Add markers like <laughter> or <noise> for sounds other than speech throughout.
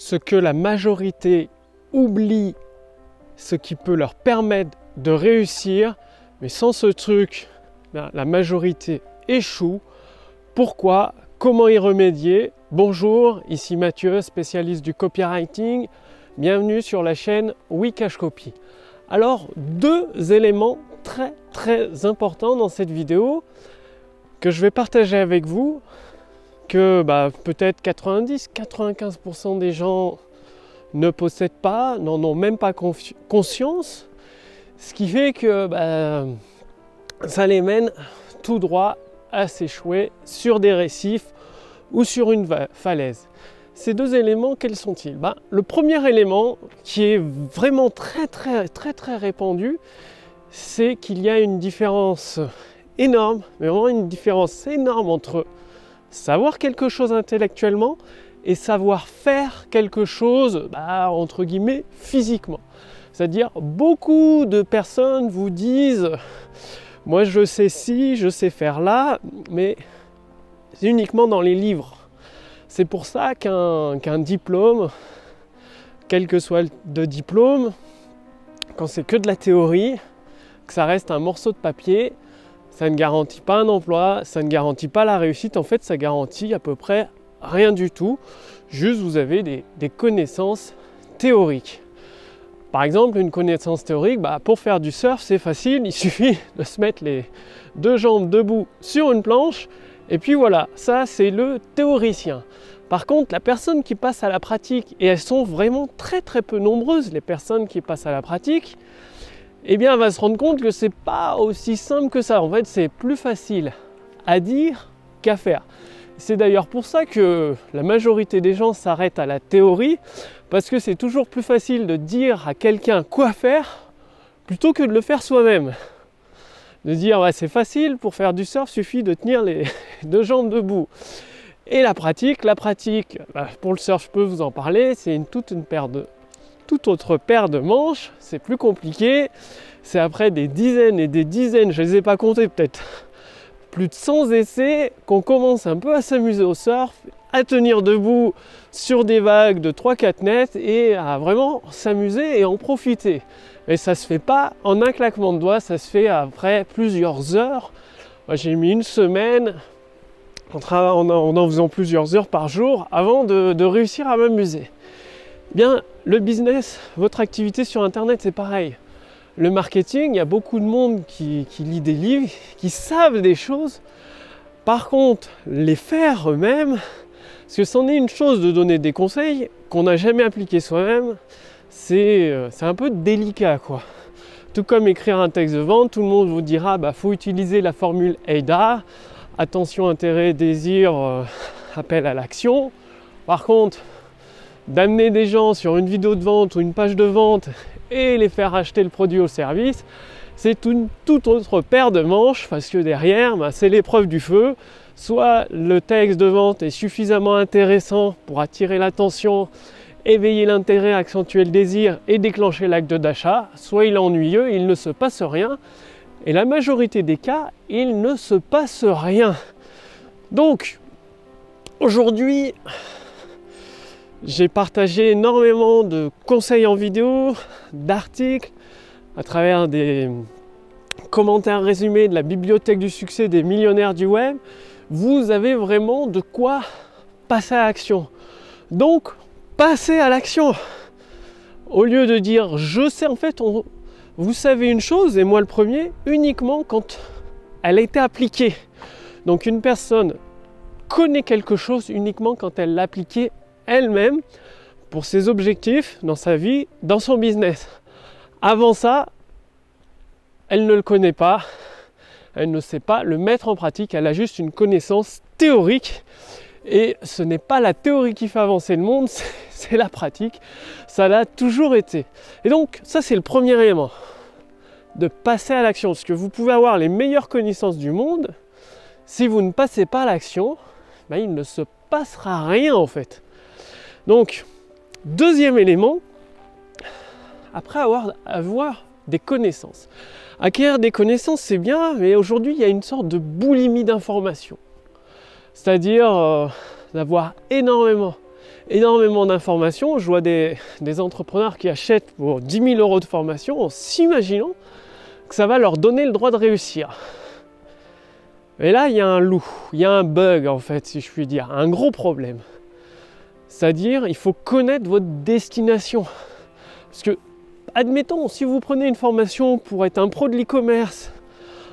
ce que la majorité oublie, ce qui peut leur permettre de réussir, mais sans ce truc, ben, la majorité échoue. Pourquoi? Comment y remédier? Bonjour, ici Mathieu, spécialiste du copywriting. Bienvenue sur la chaîne Wikash Copy. Alors, deux éléments très très importants dans cette vidéo que je vais partager avec vous, que bah, peut-être 90-95% des gens ne possèdent pas, n'en ont même pas conscience, ce qui fait que bah, ça les mène tout droit à s'échouer sur des récifs ou sur une falaise. Ces deux éléments, quels sont-ils? Bah, Le premier élément qui est vraiment très très très très répandu, c'est qu'il y a une différence énorme, mais vraiment une différence énorme entre savoir quelque chose intellectuellement et savoir faire quelque chose, bah, entre guillemets, physiquement. C'est-à-dire, beaucoup de personnes vous disent, moi je sais ci, je sais faire là, mais c'est uniquement dans les livres. C'est pour ça qu'un diplôme, quel que soit le diplôme, quand c'est que de la théorie, que ça reste un morceau de papier, ça ne garantit pas un emploi, ça ne garantit pas la réussite. En fait, ça garantit à peu près rien du tout. Juste, vous avez des, connaissances théoriques. Par exemple, une connaissance théorique, bah, pour faire du surf, c'est facile. Il <laughs> suffit de se mettre les deux jambes debout sur une planche. Et puis voilà, ça c'est le théoricien. Par contre, la personne qui passe à la pratique, et elles sont vraiment très très peu nombreuses, les personnes qui passent à la pratique, eh bien, elle va se rendre compte que c'est pas aussi simple que ça. En fait, c'est plus facile à dire qu'à faire. C'est d'ailleurs pour ça que la majorité des gens s'arrêtent à la théorie, parce que c'est toujours plus facile de dire à quelqu'un quoi faire plutôt que de le faire soi-même. De dire ouais, c'est facile, pour faire du surf, suffit de tenir les <laughs> deux jambes debout. Et la pratique, la pratique, bah, pour le surf, je peux vous en parler, c'est toute une paire de autre paire de manches, c'est plus compliqué. C'est après des dizaines et des dizaines, je ne les ai pas comptés peut-être, plus de 100 essais qu'on commence un peu à s'amuser au surf, à tenir debout sur des vagues de 3-4 mètres et à vraiment s'amuser et en profiter. Mais ça se fait pas en un claquement de doigts, ça se fait après plusieurs heures. J'ai mis une semaine en, en, faisant plusieurs heures par jour avant de réussir à m'amuser. Bien, le business, votre activité sur Internet, c'est pareil. Le marketing, il y a beaucoup de monde qui, lit des livres, qui savent des choses. Par contre, les faire eux-mêmes, parce que c'en est une chose de donner des conseils qu'on n'a jamais appliqués soi-même, euh, c'est un peu délicat quoi. Tout comme écrire un texte de vente, tout le monde vous dira bah faut utiliser la formule AIDA, attention, intérêt, désir, euh, appel à l'action. Par contre, d'amener des gens sur une vidéo de vente ou une page de vente et les faire acheter le produit ou le service, c'est une toute autre paire de manches parce que derrière, bah, c'est l'épreuve du feu. Soit le texte de vente est suffisamment intéressant pour attirer l'attention, éveiller l'intérêt, accentuer le désir et déclencher l'acte d'achat, soit il est ennuyeux, il ne se passe rien. Et la majorité des cas, il ne se passe rien. Donc, aujourd'hui, j'ai partagé énormément de conseils en vidéo, d'articles, à travers des commentaires résumés de la bibliothèque du succès des millionnaires du web. Vous avez vraiment de quoi passer à l'action. Donc, passez à l'action. Au lieu de dire je sais, en fait, vous savez une chose, et moi le premier, uniquement quand elle a été appliquée. Donc une personne connaît quelque chose uniquement quand elle l'a appliqué elle-même pour ses objectifs dans sa vie, dans son business. Avant ça, elle ne le connaît pas, elle ne sait pas le mettre en pratique, elle a juste une connaissance théorique. Et ce n'est pas la théorie qui fait avancer le monde, <laughs> c'est la pratique. Ça l'a toujours été. Et donc, ça c'est le premier élément. De passer à l'action. Parce que vous pouvez avoir les meilleures connaissances du monde. Si vous ne passez pas à l'action, ben, il ne se passera rien en fait. Donc, deuxième élément, après avoir, avoir des connaissances. Acquérir des connaissances, c'est bien, mais aujourd'hui, il y a une sorte de boulimie d'informations. C'est-à-dire euh, d'avoir énormément, énormément d'informations. Je vois des, entrepreneurs qui achètent pour 10 000 euros de formation en s'imaginant que ça va leur donner le droit de réussir. Et là, il y a un loup, il y a un bug en fait, si je puis dire, un gros problème. C'est-à-dire, il faut connaître votre destination. Parce que, admettons, si vous prenez une formation pour être un pro de l'e-commerce,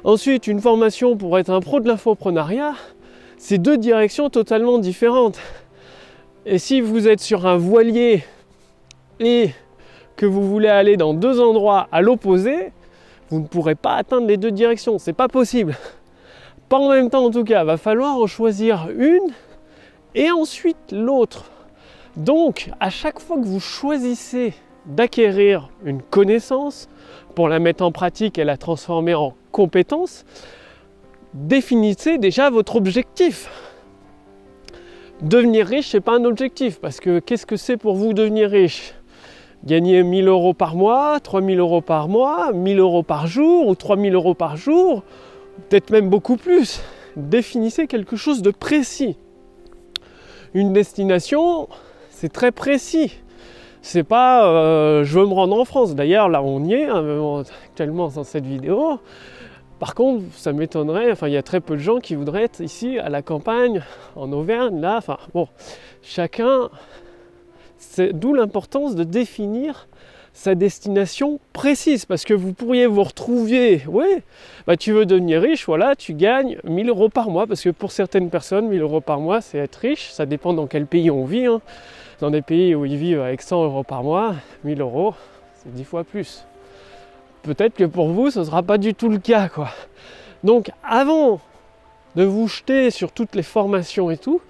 ensuite une formation pour être un pro de l'infoprenariat, c'est deux directions totalement différentes. Et si vous êtes sur un voilier et que vous voulez aller dans deux endroits à l'opposé, vous ne pourrez pas atteindre les deux directions, c'est pas possible. Pas en même temps en tout cas, va falloir en choisir une et ensuite l'autre. Donc, à chaque fois que vous choisissez d'acquérir une connaissance pour la mettre en pratique et la transformer en compétence, définissez déjà votre objectif. Devenir riche, ce n'est pas un objectif, parce que qu'est-ce que c'est pour vous devenir riche? Gagner 1000 euros par mois, 3000 euros par mois, 1000 euros par jour ou 3000 euros par jour peut-être même beaucoup plus. Définissez quelque chose de précis. Une destination, c'est très précis. C'est pas euh, je veux me rendre en France. D'ailleurs, là on y est hein, actuellement dans cette vidéo. Par contre, ça m'étonnerait, enfin il y a très peu de gens qui voudraient être ici à la campagne, en Auvergne, là, enfin bon, chacun, c'est d'où l'importance de définir sa destination précise parce que vous pourriez vous retrouver, oui, bah tu veux devenir riche, voilà, tu gagnes 1000 euros par mois parce que pour certaines personnes, 1000 euros par mois, c'est être riche, ça dépend dans quel pays on vit. Hein. Dans des pays où ils vivent avec 100 euros par mois, 1000 euros, c'est 10 fois plus. Peut-être que pour vous, ce ne sera pas du tout le cas, quoi. Donc avant de vous jeter sur toutes les formations et tout,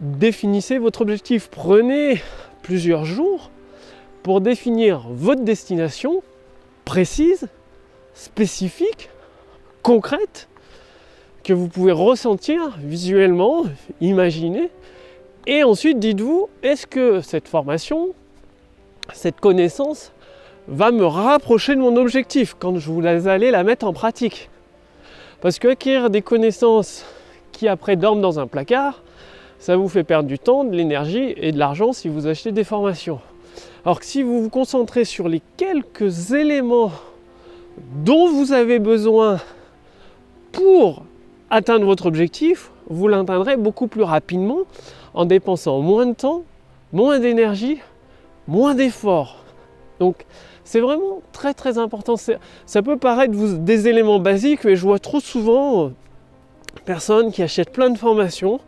définissez votre objectif. Prenez plusieurs jours pour définir votre destination précise, spécifique, concrète, que vous pouvez ressentir visuellement, imaginer. Et ensuite, dites-vous, est-ce que cette formation, cette connaissance va me rapprocher de mon objectif quand je vous allez la mettre en pratique? Parce qu'acquérir des connaissances qui après dorment dans un placard, ça vous fait perdre du temps, de l'énergie et de l'argent si vous achetez des formations. Alors que si vous vous concentrez sur les quelques éléments dont vous avez besoin pour atteindre votre objectif, vous l'atteindrez beaucoup plus rapidement en dépensant moins de temps, moins d'énergie, moins d'efforts. Donc c'est vraiment très très important. Ça peut paraître des éléments basiques, mais je vois trop souvent euh, personnes qui achètent plein de formations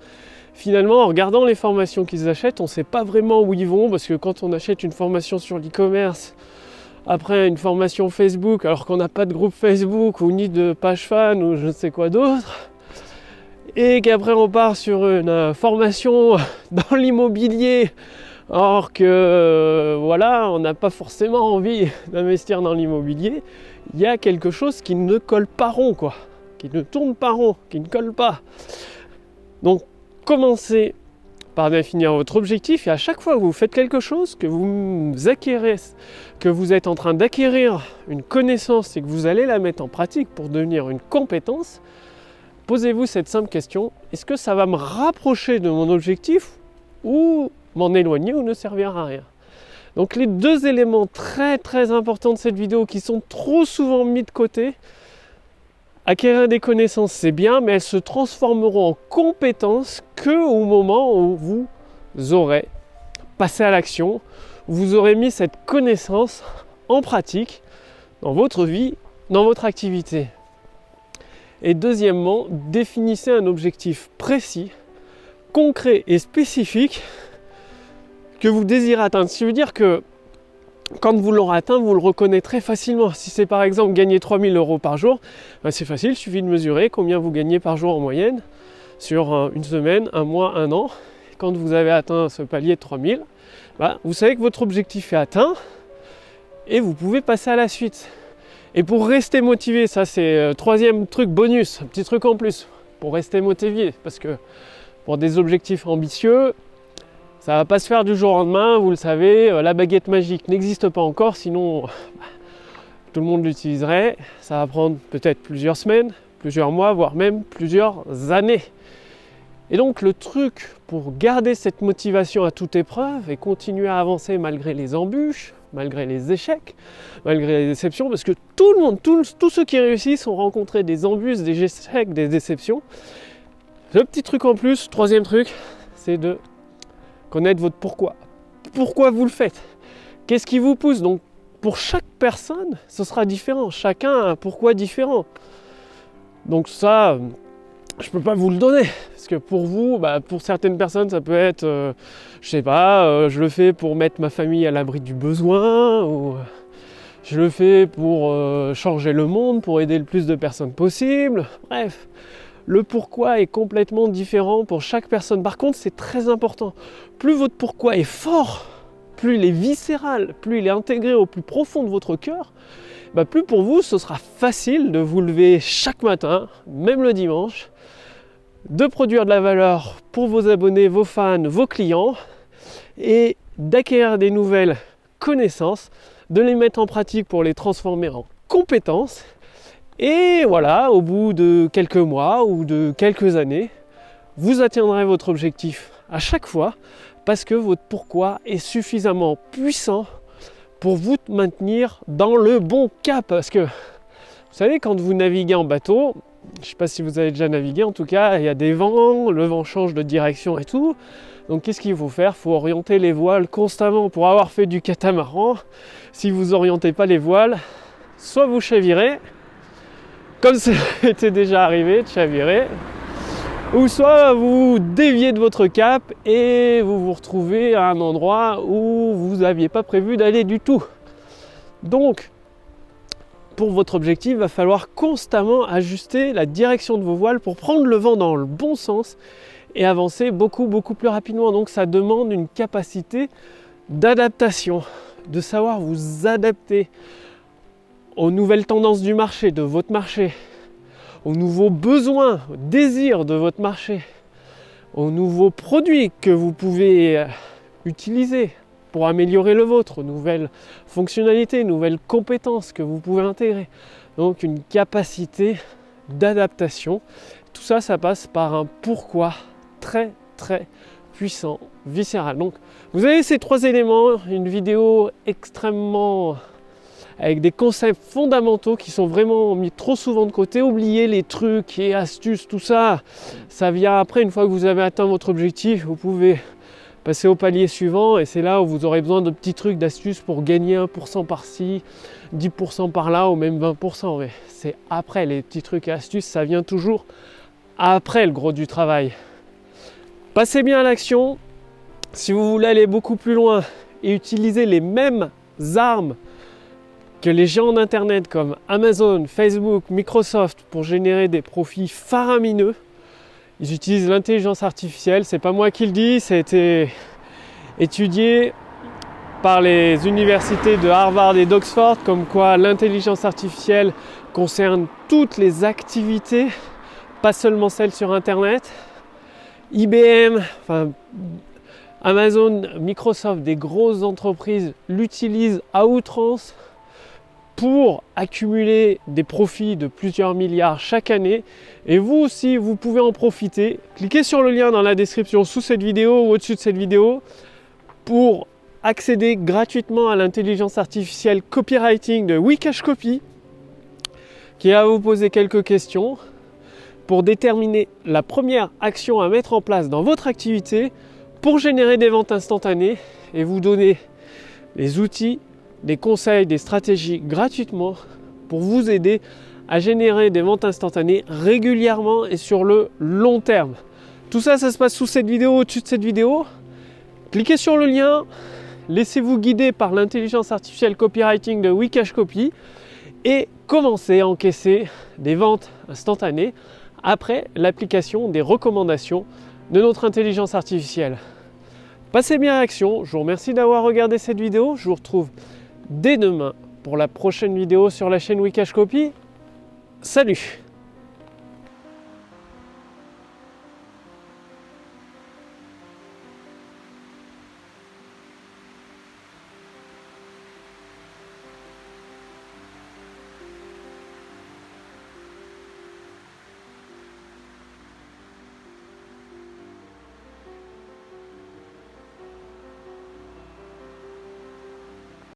finalement, en regardant les formations qu'ils achètent, on ne sait pas vraiment où ils vont parce que quand on achète une formation sur l'e-commerce, après une formation Facebook, alors qu'on n'a pas de groupe Facebook ou ni de page fan ou je ne sais quoi d'autre, et qu'après on part sur une euh, formation <laughs> dans l'immobilier, alors que euh, voilà, on n'a pas forcément envie <laughs> d'investir dans l'immobilier, il y a quelque chose qui ne colle pas rond, quoi, qui ne tourne pas rond, qui ne colle pas. Donc commencez par définir votre objectif et à chaque fois que vous faites quelque chose, que vous acquérez, que vous êtes en train d'acquérir une connaissance et que vous allez la mettre en pratique pour devenir une compétence, posez-vous cette simple question, est-ce que ça va me rapprocher de mon objectif ou m'en éloigner ou ne servir à rien? Donc les deux éléments très très importants de cette vidéo qui sont trop souvent mis de côté, Acquérir des connaissances, c'est bien, mais elles se transformeront en compétences que au moment où vous aurez passé à l'action, vous aurez mis cette connaissance en pratique dans votre vie, dans votre activité. Et deuxièmement, définissez un objectif précis, concret et spécifique que vous désirez atteindre. Ce qui veut dire que quand vous l'aurez atteint, vous le reconnaîtrez facilement. Si c'est par exemple gagner 3000 euros par jour, ben, c'est facile, il suffit de mesurer combien vous gagnez par jour en moyenne sur une semaine, un mois, un an. Quand vous avez atteint ce palier de 3000, ben, vous savez que votre objectif est atteint et vous pouvez passer à la suite. Et pour rester motivé, ça c'est euh, troisième truc bonus, un petit truc en plus, pour rester motivé, parce que pour des objectifs ambitieux, ça va pas se faire du jour au lendemain, vous le savez, euh, la baguette magique n'existe pas encore, sinon <laughs> bah, tout le monde l'utiliserait. Ça va prendre peut-être plusieurs semaines, plusieurs mois, voire même plusieurs années. Et donc le truc pour garder cette motivation à toute épreuve et continuer à avancer malgré les embûches, malgré les échecs, malgré les déceptions, parce que tout le monde, tous, ceux qui réussissent ont rencontré des embûches, des échecs, des déceptions. Le petit truc en plus, troisième truc, c'est de connaître votre pourquoi. Pourquoi vous le faites? Qu'est-ce qui vous pousse? Donc pour chaque personne, ce sera différent. Chacun a un pourquoi différent. Donc ça, je peux pas vous le donner. Parce que pour vous, bah, pour certaines personnes, ça peut être, euh, je sais pas, euh, je le fais pour mettre ma famille à l'abri du besoin, ou euh, je le fais pour changer le monde, pour aider le plus de personnes possible. Bref, le pourquoi est complètement différent pour chaque personne. Par contre, c'est très important. Plus votre pourquoi est fort, plus il est viscéral, plus il est intégré au plus profond de votre cœur, bah, plus pour vous ce sera facile de vous lever chaque matin, même le dimanche, de produire de la valeur pour vos abonnés, vos fans, vos clients et d'acquérir des nouvelles connaissances, de les mettre en pratique pour les transformer en compétences. Et voilà, au bout de quelques mois ou de quelques années, vous atteindrez votre objectif à chaque fois parce que votre pourquoi est suffisamment puissant pour vous maintenir dans le bon cap. Parce que vous savez, quand vous naviguez en bateau, je ne sais pas si vous avez déjà navigué, en tout cas, il y a des vents, le vent change de direction et tout. Donc qu'est-ce qu'il faut faire? Il faut orienter les voiles constamment pour avoir fait du catamaran. Si vous orientez pas les voiles, soit vous chavirez, comme c'était <laughs> déjà arrivé de chavirer, ou soit vous déviez de votre cap et vous vous retrouvez à un endroit où vous n'aviez pas prévu d'aller du tout. Donc, pour votre objectif, il va falloir constamment ajuster la direction de vos voiles pour prendre le vent dans le bon sens et avancer beaucoup beaucoup plus rapidement. Donc ça demande une capacité d'adaptation, de savoir vous adapter aux nouvelles tendances du marché, de votre marché, aux nouveaux besoins, aux désirs de votre marché, aux nouveaux produits que vous pouvez euh, utiliser améliorer le vôtre, nouvelles fonctionnalités, nouvelles compétences que vous pouvez intégrer. Donc une capacité d'adaptation. Tout ça, ça passe par un pourquoi très très puissant, viscéral. Donc vous avez ces trois éléments, une vidéo extrêmement avec des concepts fondamentaux qui sont vraiment mis trop souvent de côté. Oubliez les trucs et astuces, tout ça. Ça vient après, une fois que vous avez atteint votre objectif, vous pouvez passer au palier suivant et c'est là où vous aurez besoin de petits trucs, d'astuces pour gagner 1% par-ci, 10% par là ou même 20%. Mais c'est après les petits trucs et astuces, ça vient toujours après le gros du travail. Passez bien à l'action. Si vous voulez aller beaucoup plus loin et utiliser les mêmes armes que les géants d'Internet comme Amazon, Facebook, Microsoft pour générer des profits faramineux. Ils utilisent l'intelligence artificielle, c'est pas moi qui le dis, ça a été étudié par les universités de Harvard et d'Oxford, comme quoi l'intelligence artificielle concerne toutes les activités, pas seulement celles sur Internet. IBM, Amazon, Microsoft, des grosses entreprises l'utilisent à outrance pour accumuler des profits de plusieurs milliards chaque année. Et vous aussi, vous pouvez en profiter. Cliquez sur le lien dans la description sous cette vidéo ou au-dessus de cette vidéo pour accéder gratuitement à l'intelligence artificielle copywriting de Wikash Copy qui va vous poser quelques questions pour déterminer la première action à mettre en place dans votre activité pour générer des ventes instantanées et vous donner les outils des conseils, des stratégies gratuitement pour vous aider à générer des ventes instantanées régulièrement et sur le long terme. Tout ça, ça se passe sous cette vidéo, au-dessus de cette vidéo. Cliquez sur le lien, laissez-vous guider par l'intelligence artificielle copywriting de Wikash Copy et commencez à encaisser des ventes instantanées après l'application des recommandations de notre intelligence artificielle. Passez bien à l'action, je vous remercie d'avoir regardé cette vidéo, je vous retrouve dès demain pour la prochaine vidéo sur la chaîne Wikash Copy. Salut